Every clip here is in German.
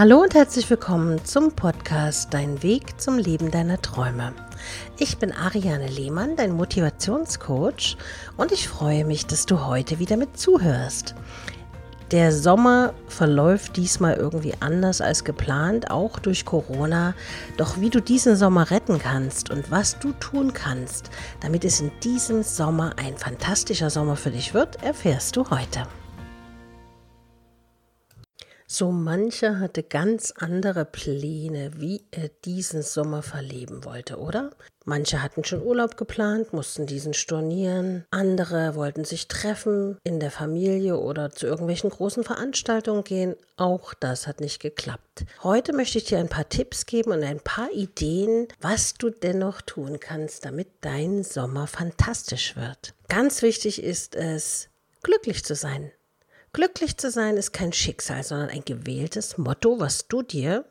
Hallo und herzlich willkommen zum Podcast Dein Weg zum Leben deiner Träume. Ich bin Ariane Lehmann, dein Motivationscoach und ich freue mich, dass du heute wieder mit zuhörst. Der Sommer verläuft diesmal irgendwie anders als geplant, auch durch Corona. Doch wie du diesen Sommer retten kannst und was du tun kannst, damit es in diesem Sommer ein fantastischer Sommer für dich wird, erfährst du heute. So mancher hatte ganz andere Pläne, wie er diesen Sommer verleben wollte, oder? Manche hatten schon Urlaub geplant, mussten diesen stornieren. Andere wollten sich treffen in der Familie oder zu irgendwelchen großen Veranstaltungen gehen. Auch das hat nicht geklappt. Heute möchte ich dir ein paar Tipps geben und ein paar Ideen, was du dennoch tun kannst, damit dein Sommer fantastisch wird. Ganz wichtig ist es, glücklich zu sein. Glücklich zu sein ist kein Schicksal, sondern ein gewähltes Motto, was du dir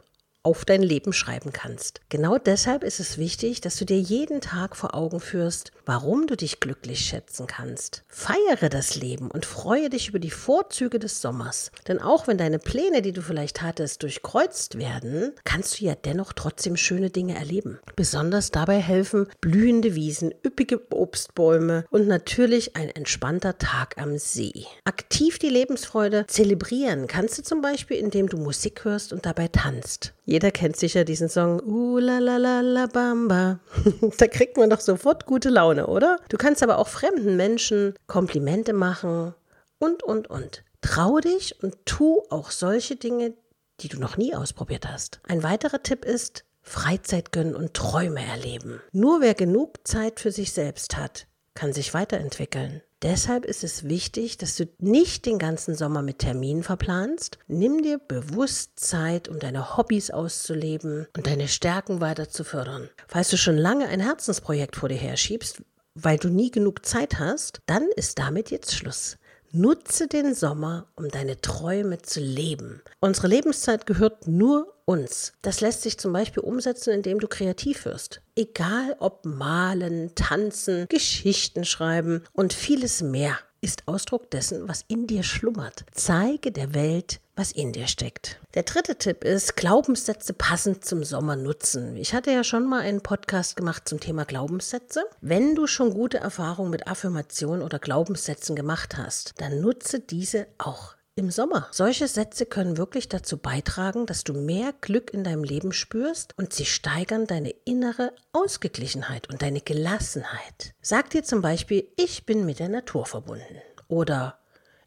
auf dein Leben schreiben kannst. Genau deshalb ist es wichtig, dass du dir jeden Tag vor Augen führst, warum du dich glücklich schätzen kannst. Feiere das Leben und freue dich über die Vorzüge des Sommers. Denn auch wenn deine Pläne, die du vielleicht hattest, durchkreuzt werden, kannst du ja dennoch trotzdem schöne Dinge erleben. Besonders dabei helfen blühende Wiesen, üppige Obstbäume und natürlich ein entspannter Tag am See. Aktiv die Lebensfreude zelebrieren kannst du zum Beispiel, indem du Musik hörst und dabei tanzt. Jeder kennt sicher diesen Song la la la la bamba. da kriegt man doch sofort gute Laune, oder? Du kannst aber auch fremden Menschen Komplimente machen und und und. Trau dich und tu auch solche Dinge, die du noch nie ausprobiert hast. Ein weiterer Tipp ist, Freizeit gönnen und Träume erleben. Nur wer genug Zeit für sich selbst hat, kann sich weiterentwickeln. Deshalb ist es wichtig, dass du nicht den ganzen Sommer mit Terminen verplanst. Nimm dir bewusst Zeit, um deine Hobbys auszuleben und deine Stärken weiter zu fördern. Falls du schon lange ein Herzensprojekt vor dir herschiebst, weil du nie genug Zeit hast, dann ist damit jetzt Schluss. Nutze den Sommer, um deine Träume zu leben. Unsere Lebenszeit gehört nur uns. Das lässt sich zum Beispiel umsetzen, indem du kreativ wirst. Egal ob malen, tanzen, Geschichten schreiben und vieles mehr ist Ausdruck dessen, was in dir schlummert. Zeige der Welt, was in dir steckt. Der dritte Tipp ist, Glaubenssätze passend zum Sommer nutzen. Ich hatte ja schon mal einen Podcast gemacht zum Thema Glaubenssätze. Wenn du schon gute Erfahrungen mit Affirmationen oder Glaubenssätzen gemacht hast, dann nutze diese auch im Sommer. Solche Sätze können wirklich dazu beitragen, dass du mehr Glück in deinem Leben spürst und sie steigern deine innere Ausgeglichenheit und deine Gelassenheit. Sag dir zum Beispiel, ich bin mit der Natur verbunden oder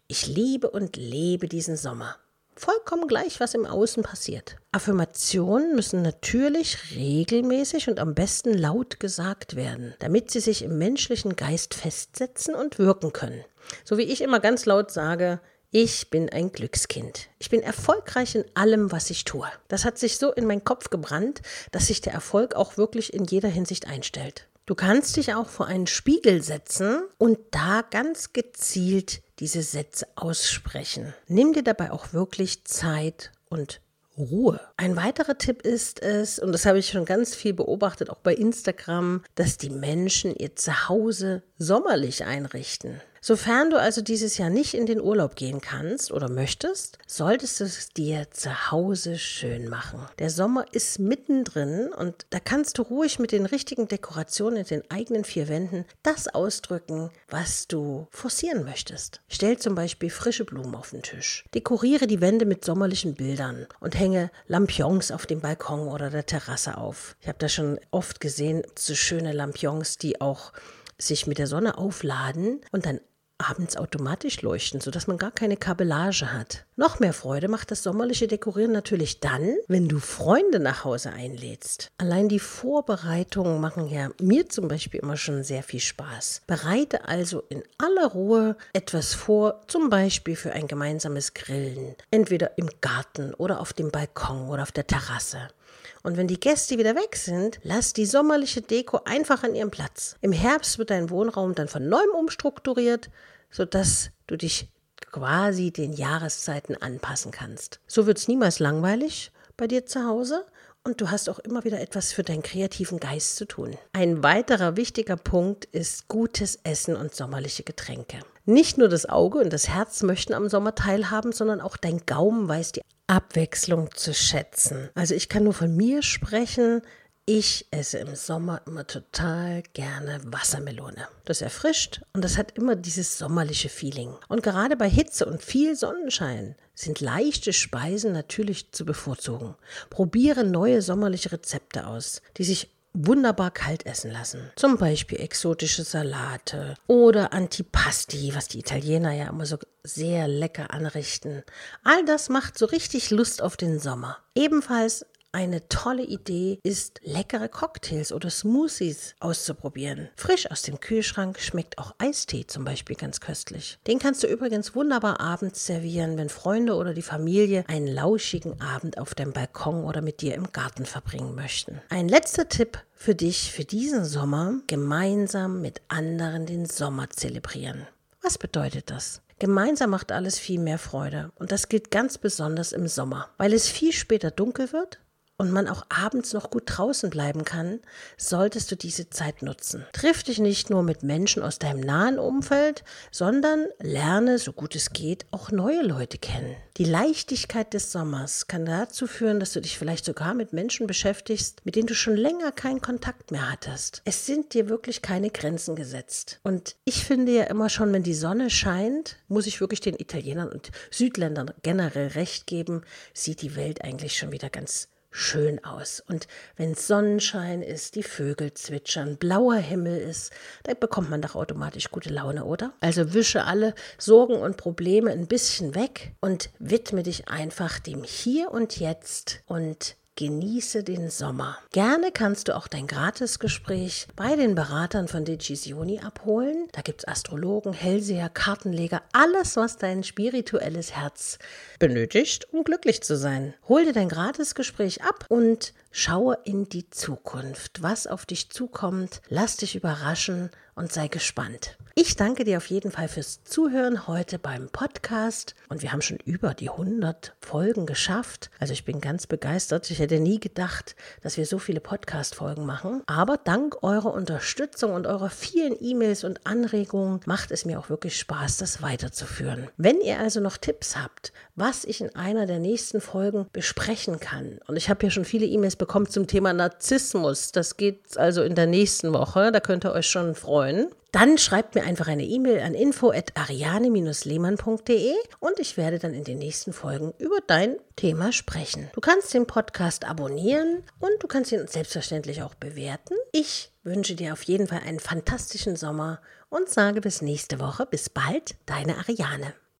ich liebe und lebe diesen Sommer. Vollkommen gleich, was im Außen passiert. Affirmationen müssen natürlich regelmäßig und am besten laut gesagt werden, damit sie sich im menschlichen Geist festsetzen und wirken können. So wie ich immer ganz laut sage, ich bin ein Glückskind. Ich bin erfolgreich in allem, was ich tue. Das hat sich so in meinen Kopf gebrannt, dass sich der Erfolg auch wirklich in jeder Hinsicht einstellt. Du kannst dich auch vor einen Spiegel setzen und da ganz gezielt diese Sätze aussprechen. Nimm dir dabei auch wirklich Zeit und Ruhe. Ein weiterer Tipp ist es, und das habe ich schon ganz viel beobachtet, auch bei Instagram, dass die Menschen ihr Zuhause sommerlich einrichten. Sofern du also dieses Jahr nicht in den Urlaub gehen kannst oder möchtest, solltest du es dir zu Hause schön machen. Der Sommer ist mittendrin und da kannst du ruhig mit den richtigen Dekorationen in den eigenen vier Wänden das ausdrücken, was du forcieren möchtest. Stell zum Beispiel frische Blumen auf den Tisch. Dekoriere die Wände mit sommerlichen Bildern und hänge Lampions auf dem Balkon oder der Terrasse auf. Ich habe da schon oft gesehen, so schöne Lampions, die auch sich mit der Sonne aufladen und dann abends automatisch leuchten, sodass man gar keine Kabellage hat. Noch mehr Freude macht das sommerliche Dekorieren natürlich dann, wenn du Freunde nach Hause einlädst. Allein die Vorbereitungen machen ja mir zum Beispiel immer schon sehr viel Spaß. Bereite also in aller Ruhe etwas vor, zum Beispiel für ein gemeinsames Grillen, entweder im Garten oder auf dem Balkon oder auf der Terrasse. Und wenn die Gäste wieder weg sind, lass die sommerliche Deko einfach an ihrem Platz. Im Herbst wird dein Wohnraum dann von neuem umstrukturiert, sodass du dich quasi den Jahreszeiten anpassen kannst. So wird es niemals langweilig bei dir zu Hause und du hast auch immer wieder etwas für deinen kreativen Geist zu tun. Ein weiterer wichtiger Punkt ist gutes Essen und sommerliche Getränke. Nicht nur das Auge und das Herz möchten am Sommer teilhaben, sondern auch dein Gaumen weiß die Abwechslung zu schätzen. Also ich kann nur von mir sprechen. Ich esse im Sommer immer total gerne Wassermelone. Das erfrischt und das hat immer dieses sommerliche Feeling. Und gerade bei Hitze und viel Sonnenschein sind leichte Speisen natürlich zu bevorzugen. Probiere neue sommerliche Rezepte aus, die sich wunderbar kalt essen lassen. Zum Beispiel exotische Salate oder Antipasti, was die Italiener ja immer so sehr lecker anrichten. All das macht so richtig Lust auf den Sommer. Ebenfalls eine tolle Idee ist, leckere Cocktails oder Smoothies auszuprobieren. Frisch aus dem Kühlschrank schmeckt auch Eistee zum Beispiel ganz köstlich. Den kannst du übrigens wunderbar abends servieren, wenn Freunde oder die Familie einen lauschigen Abend auf dem Balkon oder mit dir im Garten verbringen möchten. Ein letzter Tipp für dich für diesen Sommer, gemeinsam mit anderen den Sommer zelebrieren. Was bedeutet das? Gemeinsam macht alles viel mehr Freude. Und das gilt ganz besonders im Sommer, weil es viel später dunkel wird und man auch abends noch gut draußen bleiben kann, solltest du diese Zeit nutzen. Triff dich nicht nur mit Menschen aus deinem nahen Umfeld, sondern lerne, so gut es geht, auch neue Leute kennen. Die Leichtigkeit des Sommers kann dazu führen, dass du dich vielleicht sogar mit Menschen beschäftigst, mit denen du schon länger keinen Kontakt mehr hattest. Es sind dir wirklich keine Grenzen gesetzt. Und ich finde ja immer schon, wenn die Sonne scheint, muss ich wirklich den Italienern und Südländern generell recht geben, sieht die Welt eigentlich schon wieder ganz schön aus. Und wenn Sonnenschein ist, die Vögel zwitschern, blauer Himmel ist, da bekommt man doch automatisch gute Laune, oder? Also wische alle Sorgen und Probleme ein bisschen weg und widme dich einfach dem Hier und Jetzt und Genieße den Sommer. Gerne kannst du auch dein Gratisgespräch bei den Beratern von Decisioni abholen. Da gibt es Astrologen, Hellseher, Kartenleger, alles, was dein spirituelles Herz benötigt, um glücklich zu sein. Hol dir dein Gratisgespräch ab und schaue in die Zukunft, was auf dich zukommt. Lass dich überraschen und sei gespannt. Ich danke dir auf jeden Fall fürs Zuhören heute beim Podcast und wir haben schon über die 100 Folgen geschafft. Also ich bin ganz begeistert. Ich hätte nie gedacht, dass wir so viele Podcast-Folgen machen. Aber dank eurer Unterstützung und eurer vielen E-Mails und Anregungen macht es mir auch wirklich Spaß, das weiterzuführen. Wenn ihr also noch Tipps habt, was ich in einer der nächsten Folgen besprechen kann, und ich habe ja schon viele E-Mails bekommen zum Thema Narzissmus, das geht also in der nächsten Woche, da könnt ihr euch schon freuen dann schreibt mir einfach eine E-Mail an info@ariane-lehmann.de und ich werde dann in den nächsten Folgen über dein Thema sprechen. Du kannst den Podcast abonnieren und du kannst ihn selbstverständlich auch bewerten. Ich wünsche dir auf jeden Fall einen fantastischen Sommer und sage bis nächste Woche. Bis bald, deine Ariane.